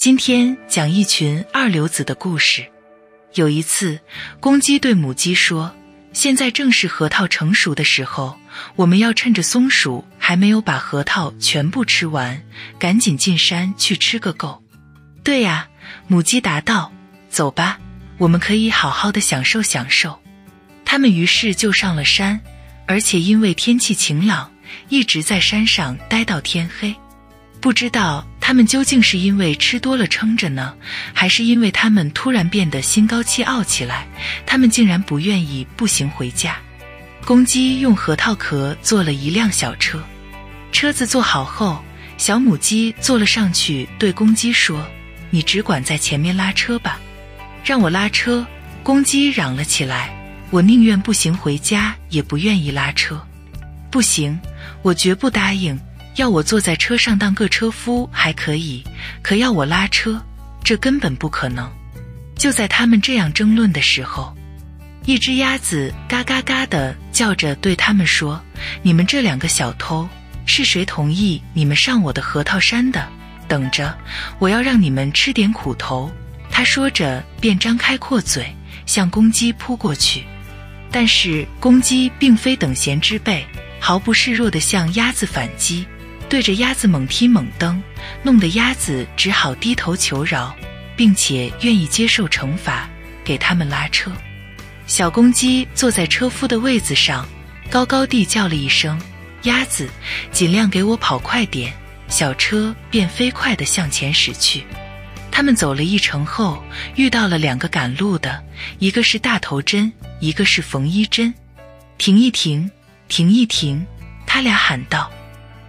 今天讲一群二流子的故事。有一次，公鸡对母鸡说：“现在正是核桃成熟的时候，我们要趁着松鼠还没有把核桃全部吃完，赶紧进山去吃个够。”“对呀。”母鸡答道，“走吧，我们可以好好的享受享受。”他们于是就上了山，而且因为天气晴朗，一直在山上待到天黑。不知道他们究竟是因为吃多了撑着呢，还是因为他们突然变得心高气傲起来？他们竟然不愿意步行回家。公鸡用核桃壳做了一辆小车，车子做好后，小母鸡坐了上去，对公鸡说：“你只管在前面拉车吧。”让我拉车！公鸡嚷了起来：“我宁愿步行回家，也不愿意拉车。不行，我绝不答应。”要我坐在车上当个车夫还可以，可要我拉车，这根本不可能。就在他们这样争论的时候，一只鸭子嘎嘎嘎的叫着对他们说：“你们这两个小偷，是谁同意你们上我的核桃山的？等着，我要让你们吃点苦头！”他说着便张开阔嘴向公鸡扑过去，但是公鸡并非等闲之辈，毫不示弱的向鸭子反击。对着鸭子猛踢猛蹬，弄得鸭子只好低头求饶，并且愿意接受惩罚，给他们拉车。小公鸡坐在车夫的位子上，高高地叫了一声：“鸭子，尽量给我跑快点！”小车便飞快地向前驶去。他们走了一程后，遇到了两个赶路的，一个是大头针，一个是缝衣针。停一停，停一停！他俩喊道。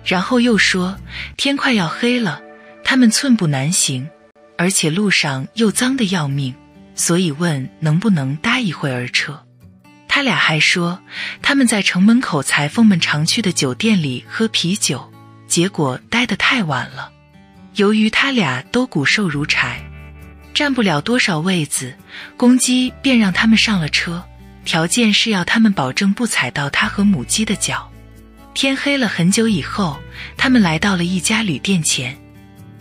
然后又说：“天快要黑了，他们寸步难行，而且路上又脏得要命，所以问能不能搭一会儿车。”他俩还说他们在城门口裁缝们常去的酒店里喝啤酒，结果待得太晚了。由于他俩都骨瘦如柴，占不了多少位子，公鸡便让他们上了车，条件是要他们保证不踩到他和母鸡的脚。天黑了很久以后，他们来到了一家旅店前。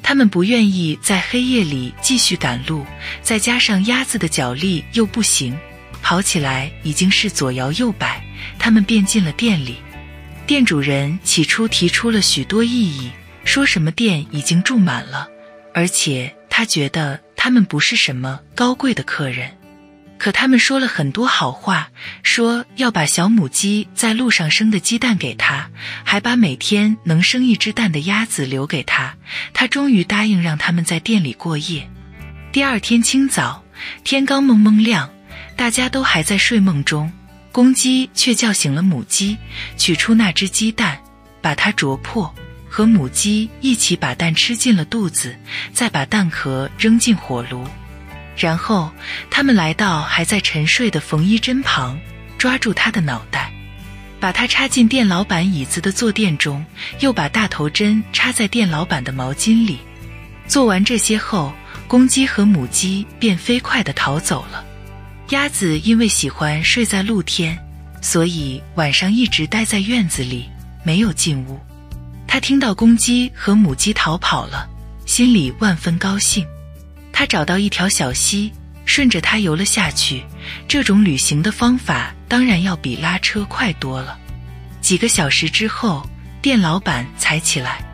他们不愿意在黑夜里继续赶路，再加上鸭子的脚力又不行，跑起来已经是左摇右摆。他们便进了店里。店主人起初提出了许多异议，说什么店已经住满了，而且他觉得他们不是什么高贵的客人。可他们说了很多好话，说要把小母鸡在路上生的鸡蛋给他，还把每天能生一只蛋的鸭子留给他。他终于答应让他们在店里过夜。第二天清早，天刚蒙蒙亮，大家都还在睡梦中，公鸡却叫醒了母鸡，取出那只鸡蛋，把它啄破，和母鸡一起把蛋吃进了肚子，再把蛋壳扔进火炉。然后，他们来到还在沉睡的缝衣针旁，抓住他的脑袋，把他插进店老板椅子的坐垫中，又把大头针插在店老板的毛巾里。做完这些后，公鸡和母鸡便飞快地逃走了。鸭子因为喜欢睡在露天，所以晚上一直待在院子里，没有进屋。他听到公鸡和母鸡逃跑了，心里万分高兴。他找到一条小溪，顺着它游了下去。这种旅行的方法当然要比拉车快多了。几个小时之后，店老板才起来。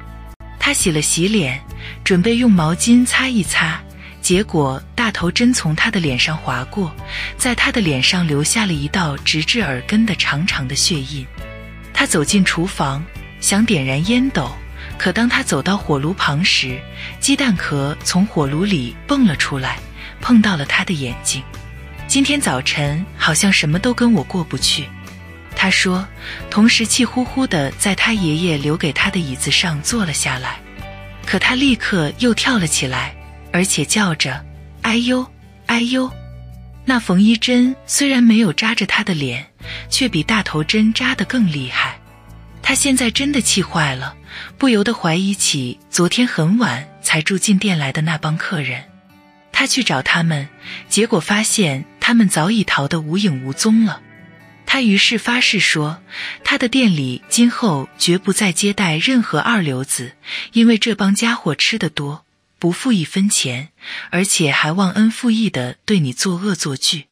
他洗了洗脸，准备用毛巾擦一擦，结果大头针从他的脸上划过，在他的脸上留下了一道直至耳根的长长的血印。他走进厨房，想点燃烟斗。可当他走到火炉旁时，鸡蛋壳从火炉里蹦了出来，碰到了他的眼睛。今天早晨好像什么都跟我过不去，他说，同时气呼呼地在他爷爷留给他的椅子上坐了下来。可他立刻又跳了起来，而且叫着：“哎呦，哎呦！”那缝衣针虽然没有扎着他的脸，却比大头针扎得更厉害。他现在真的气坏了，不由得怀疑起昨天很晚才住进店来的那帮客人。他去找他们，结果发现他们早已逃得无影无踪了。他于是发誓说，他的店里今后绝不再接待任何二流子，因为这帮家伙吃得多，不付一分钱，而且还忘恩负义的对你作恶作剧。